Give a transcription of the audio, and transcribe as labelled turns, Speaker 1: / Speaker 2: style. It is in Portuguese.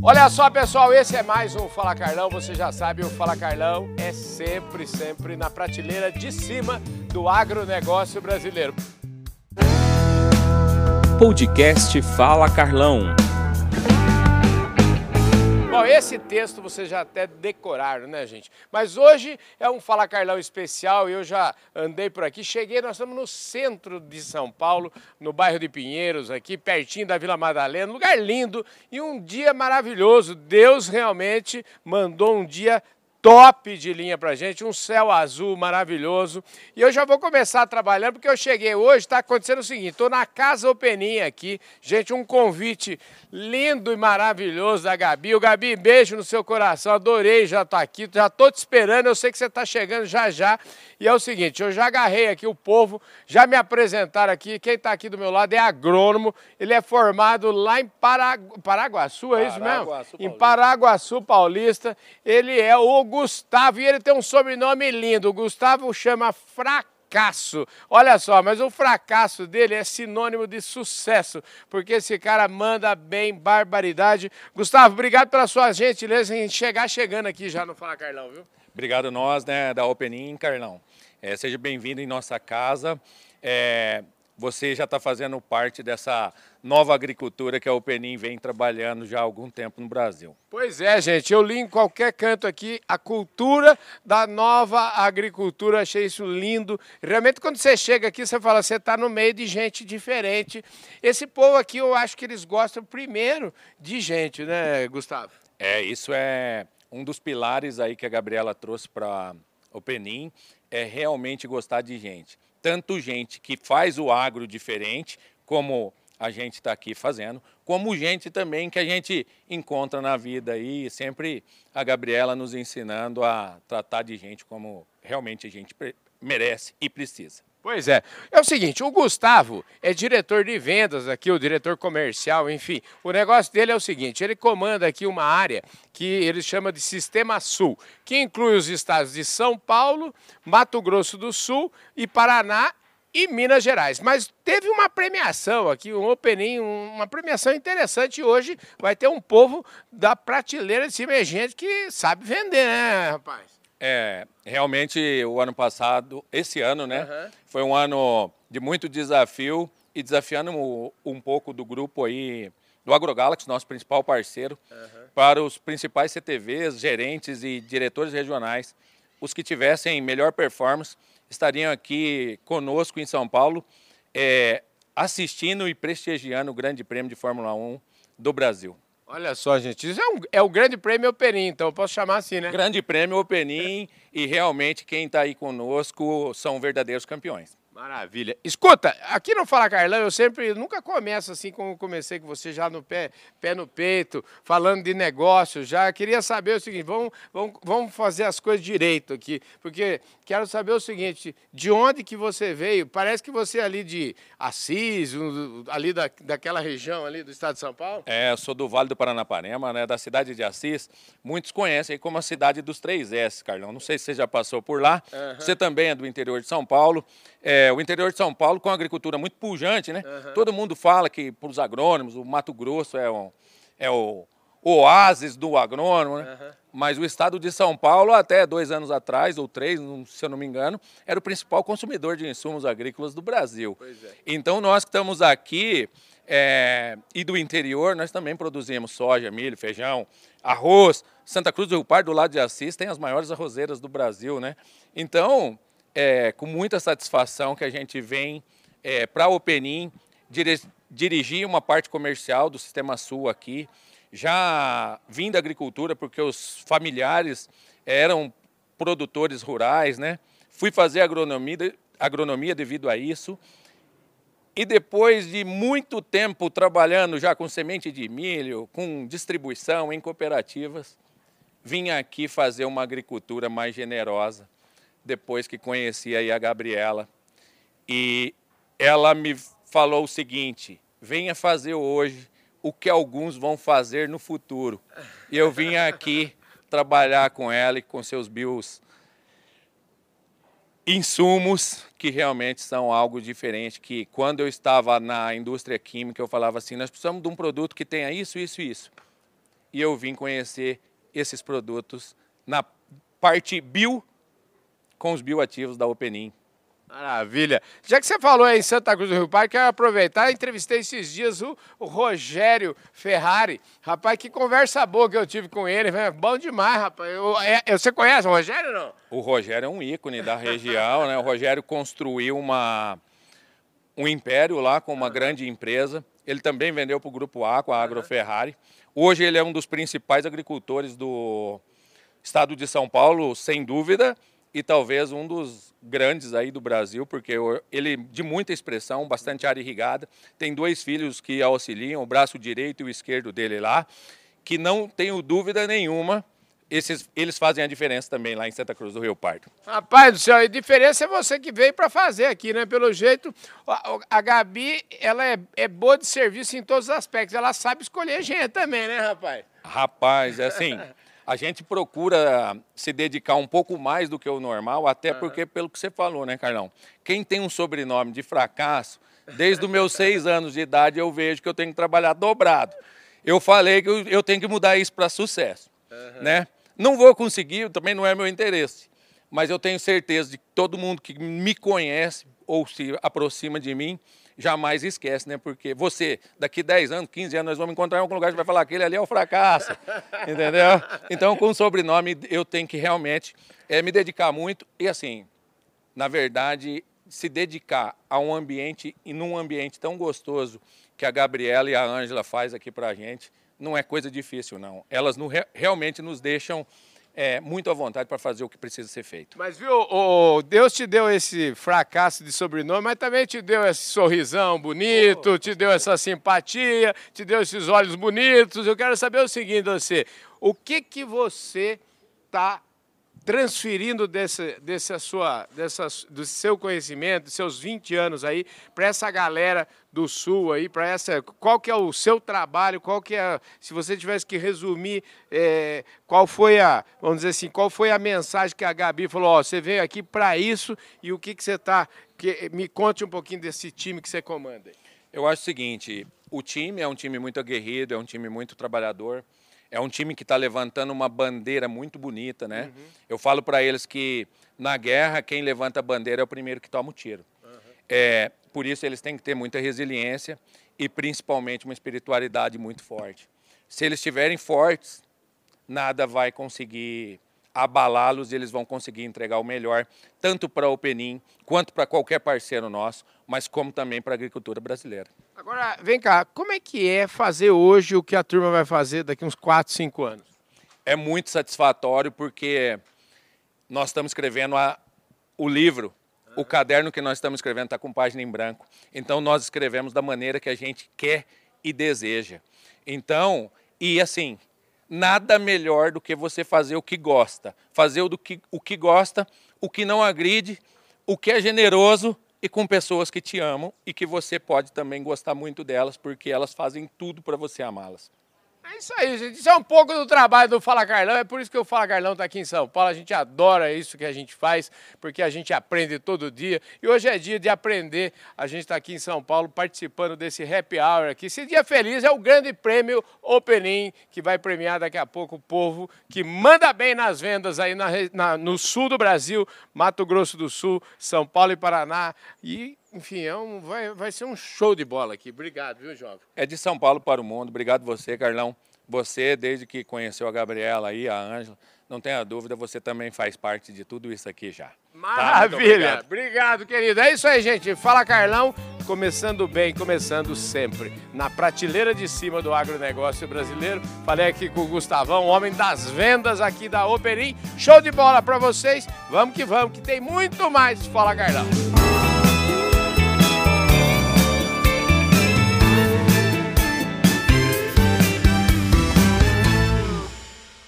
Speaker 1: Olha só, pessoal, esse é mais um Fala Carlão. Você já sabe, o Fala Carlão é sempre, sempre na prateleira de cima do agronegócio brasileiro.
Speaker 2: Podcast Fala Carlão.
Speaker 1: Bom, esse texto vocês já até decoraram, né, gente? Mas hoje é um Fala Carlão especial e eu já andei por aqui. Cheguei, nós estamos no centro de São Paulo, no bairro de Pinheiros, aqui pertinho da Vila Madalena. Lugar lindo e um dia maravilhoso. Deus realmente mandou um dia top de linha pra gente, um céu azul maravilhoso. E eu já vou começar trabalhando, porque eu cheguei hoje, está acontecendo o seguinte, estou na Casa Openinha aqui, gente, um convite lindo e maravilhoso da Gabi. O Gabi, beijo no seu coração, adorei já estar tá aqui, já estou te esperando, eu sei que você está chegando já já. E é o seguinte, eu já agarrei aqui o povo, já me apresentaram aqui, quem está aqui do meu lado é agrônomo, ele é formado lá em Paragu... Paraguaçu, é isso mesmo?
Speaker 3: Paraguaçu
Speaker 1: Em Paraguaçu Paulista, ele é o Gustavo e ele tem um sobrenome lindo, o Gustavo chama Fracasso. Olha só, mas o fracasso dele é sinônimo de sucesso, porque esse cara manda bem, barbaridade. Gustavo, obrigado pela sua gentileza em chegar chegando aqui já no Fala Carlão, viu?
Speaker 3: Obrigado nós, né, da Openin, Carlão. É, seja bem-vindo em nossa casa. É, você já está fazendo parte dessa nova agricultura que a Openin vem trabalhando já há algum tempo no Brasil.
Speaker 1: Pois é, gente, eu li em qualquer canto aqui a cultura da nova agricultura, achei isso lindo. Realmente, quando você chega aqui, você fala, você está no meio de gente diferente. Esse povo aqui, eu acho que eles gostam primeiro de gente, né, Gustavo?
Speaker 3: É, isso é um dos pilares aí que a Gabriela trouxe para o Penim, é realmente gostar de gente. Tanto gente que faz o agro diferente, como a gente está aqui fazendo, como gente também que a gente encontra na vida aí, sempre a Gabriela nos ensinando a tratar de gente como realmente a gente merece e precisa.
Speaker 1: Pois é. É o seguinte, o Gustavo é diretor de vendas aqui, o diretor comercial, enfim. O negócio dele é o seguinte, ele comanda aqui uma área que ele chama de Sistema Sul, que inclui os estados de São Paulo, Mato Grosso do Sul e Paraná e Minas Gerais. Mas teve uma premiação aqui, um opening, uma premiação interessante. Hoje vai ter um povo da prateleira de cima, é gente que sabe vender, né, rapaz?
Speaker 3: É, realmente o ano passado, esse ano, né, uhum. foi um ano de muito desafio e desafiando um, pouco do grupo aí do AgroGalaxy, nosso principal parceiro, uhum. para os principais CTVs, gerentes e diretores regionais, os que tivessem melhor performance, estariam aqui conosco em São Paulo, é, assistindo e prestigiando o Grande Prêmio de Fórmula 1 do Brasil.
Speaker 1: Olha só, gente, isso é, um, é o Grande Prêmio Openin, então eu posso chamar assim, né?
Speaker 3: Grande Prêmio Openin e realmente quem está aí conosco são verdadeiros campeões.
Speaker 1: Maravilha. Escuta, aqui no Fala Carlão eu sempre, nunca começo assim como comecei com você, já no pé, pé no peito, falando de negócio já. Queria saber o seguinte, vamos, vamos, vamos fazer as coisas direito aqui, porque quero saber o seguinte, de onde que você veio? Parece que você é ali de Assis, ali da, daquela região ali do estado de São Paulo?
Speaker 3: É, eu sou do Vale do Paranapanema, né, da cidade de Assis. Muitos conhecem como a cidade dos três S, Carlão. Não sei se você já passou por lá. Uhum. Você também é do interior de São Paulo. É, o interior de São Paulo com uma agricultura muito pujante, né? Uhum. Todo mundo fala que para os agrônomos o Mato Grosso é, um, é o, oásis do agrônomo, né? Uhum. Mas o estado de São Paulo, até dois anos atrás, ou três, se eu não me engano, era o principal consumidor de insumos agrícolas do Brasil. É. Então, nós que estamos aqui é, e do interior, nós também produzimos soja, milho, feijão, arroz. Santa Cruz do Rio Pardo, do lado de Assis, tem as maiores arrozeiras do Brasil, né? Então, é, com muita satisfação que a gente vem é, para a Openin dire, dirigir uma parte comercial do Sistema Sul aqui. Já vim da agricultura porque os familiares eram produtores rurais, né? Fui fazer agronomia, agronomia devido a isso. E depois de muito tempo trabalhando já com semente de milho, com distribuição em cooperativas, vim aqui fazer uma agricultura mais generosa depois que conheci aí a Gabriela. E ela me falou o seguinte: venha fazer hoje o que alguns vão fazer no futuro. E eu vim aqui trabalhar com ela e com seus bios insumos que realmente são algo diferente que quando eu estava na indústria química eu falava assim nós precisamos de um produto que tenha isso isso isso e eu vim conhecer esses produtos na parte bio com os bioativos da Openin.
Speaker 1: Maravilha. Já que você falou aí em Santa Cruz do Rio Parque, quero aproveitar e entrevistei esses dias o, o, Rogério Ferrari. Rapaz, que conversa boa que eu tive com ele. Bom demais, rapaz. Eu, é, você conhece o Rogério não?
Speaker 3: O Rogério é um ícone da região, né? O Rogério construiu uma, um império lá com uma grande empresa. Ele também vendeu para o Grupo A, com a Agroferrari. Hoje ele é um dos principais agricultores do estado de São Paulo, sem dúvida, e talvez um dos grandes aí do Brasil, porque ele de muita expressão, bastante área irrigada, tem dois filhos que auxiliam, o braço direito e o esquerdo dele lá, que não tenho dúvida nenhuma, esses, eles fazem a diferença também lá em Santa Cruz do Rio Pardo.
Speaker 1: Rapaz do céu, a diferença é você que veio para fazer aqui, né? Pelo jeito, a, a Gabi, ela é, é boa de serviço em todos os aspectos, ela sabe escolher gente também, né, rapaz?
Speaker 3: Rapaz, é assim, a gente procura se dedicar um pouco mais do que o normal, até porque, pelo que você falou, né, Carlão? Quem tem um sobrenome de fracasso, desde os meus seis anos de idade, eu vejo que eu tenho que trabalhar dobrado. Eu falei que eu, tenho que mudar isso para sucesso, uhum. né? Não vou conseguir, também não é meu interesse, mas eu tenho certeza de que todo mundo que me conhece ou se aproxima de mim jamais esquece, né? Porque você, daqui 10 anos, 15 anos, nós vamos encontrar em algum lugar que vai falar aquele ali é o fracasso, entendeu? Então, com o sobrenome, eu tenho que realmente é, me dedicar muito e, assim, na verdade, se dedicar a um ambiente e num ambiente tão gostoso que a Gabriela e a Ângela faz aqui para a gente, não é coisa difícil, não. Elas no, realmente nos deixam é, muito à vontade para fazer o que precisa ser feito.
Speaker 1: Mas viu, o Deus te deu esse fracasso de sobrenome, mas também te deu esse sorrisão bonito, oh, te deu essa simpatia, te deu esses olhos bonitos. Eu quero saber o seguinte, você, o que que você está transferindo desse, desse sua, dessa, do seu conhecimento, dos seus 20 anos aí, para essa galera do Sul aí, para essa. Qual que é o seu trabalho? Qual que é. Se você tivesse que resumir, é, qual foi a. Vamos dizer assim, qual foi a mensagem que a Gabi falou, ó, você veio aqui para isso e o que, que você está. Me conte um pouquinho desse time que você comanda.
Speaker 3: Eu acho o seguinte, o time é um time muito aguerrido, é um time muito trabalhador. É um time que está levantando uma bandeira muito bonita, né? Uhum. Eu falo para eles que na guerra quem levanta a bandeira é o primeiro que toma o tiro. Uhum. É, por isso eles têm que ter muita resiliência e principalmente uma espiritualidade muito forte. Se eles estiverem fortes, nada vai conseguir abalá-los e eles vão conseguir entregar o melhor, tanto para o Penim quanto para qualquer parceiro nosso, mas como também para a agricultura brasileira.
Speaker 1: Agora, vem cá, como é que é fazer hoje o que a turma vai fazer daqui uns 4, 5 anos?
Speaker 3: É muito satisfatório porque nós estamos escrevendo a, o livro, o caderno que nós estamos escrevendo está com página em branco. Então nós escrevemos da maneira que a gente quer e deseja. Então, e assim, nada melhor do que você fazer o que gosta. Fazer o, do que, o que gosta, o que não agride, o que é generoso e com pessoas que te amam e que você pode também gostar muito delas, porque elas fazem tudo para você amá-las.
Speaker 1: É isso aí, gente. Isso é um pouco do trabalho do Fala Carlão. É por isso que o Fala Carlão está aqui em São Paulo. A gente adora isso que a gente faz, porque a gente aprende todo dia. E hoje é dia de aprender. A gente está aqui em São Paulo participando desse happy hour aqui. Esse dia feliz é o grande prêmio Opening, que vai premiar daqui a pouco o povo que manda bem nas vendas aí na, na, no sul do Brasil, Mato Grosso do Sul, São Paulo e Paraná. E enfim, é um, vai, vai ser um show de bola aqui. Obrigado, viu, jovem?
Speaker 3: É de São Paulo para o mundo. Obrigado você, Carlão. Você, desde que conheceu a Gabriela aí, a Ângela, não tenha dúvida, você também faz parte de tudo isso aqui já. Tá?
Speaker 1: Maravilha! Tá? Obrigado. obrigado, querido. É isso aí, gente. Fala, Carlão. Começando bem, começando sempre. Na prateleira de cima do agronegócio brasileiro. Falei aqui com o Gustavão, homem das vendas aqui da Operim. Show de bola para vocês. Vamos que vamos, que tem muito mais. Fala, Carlão.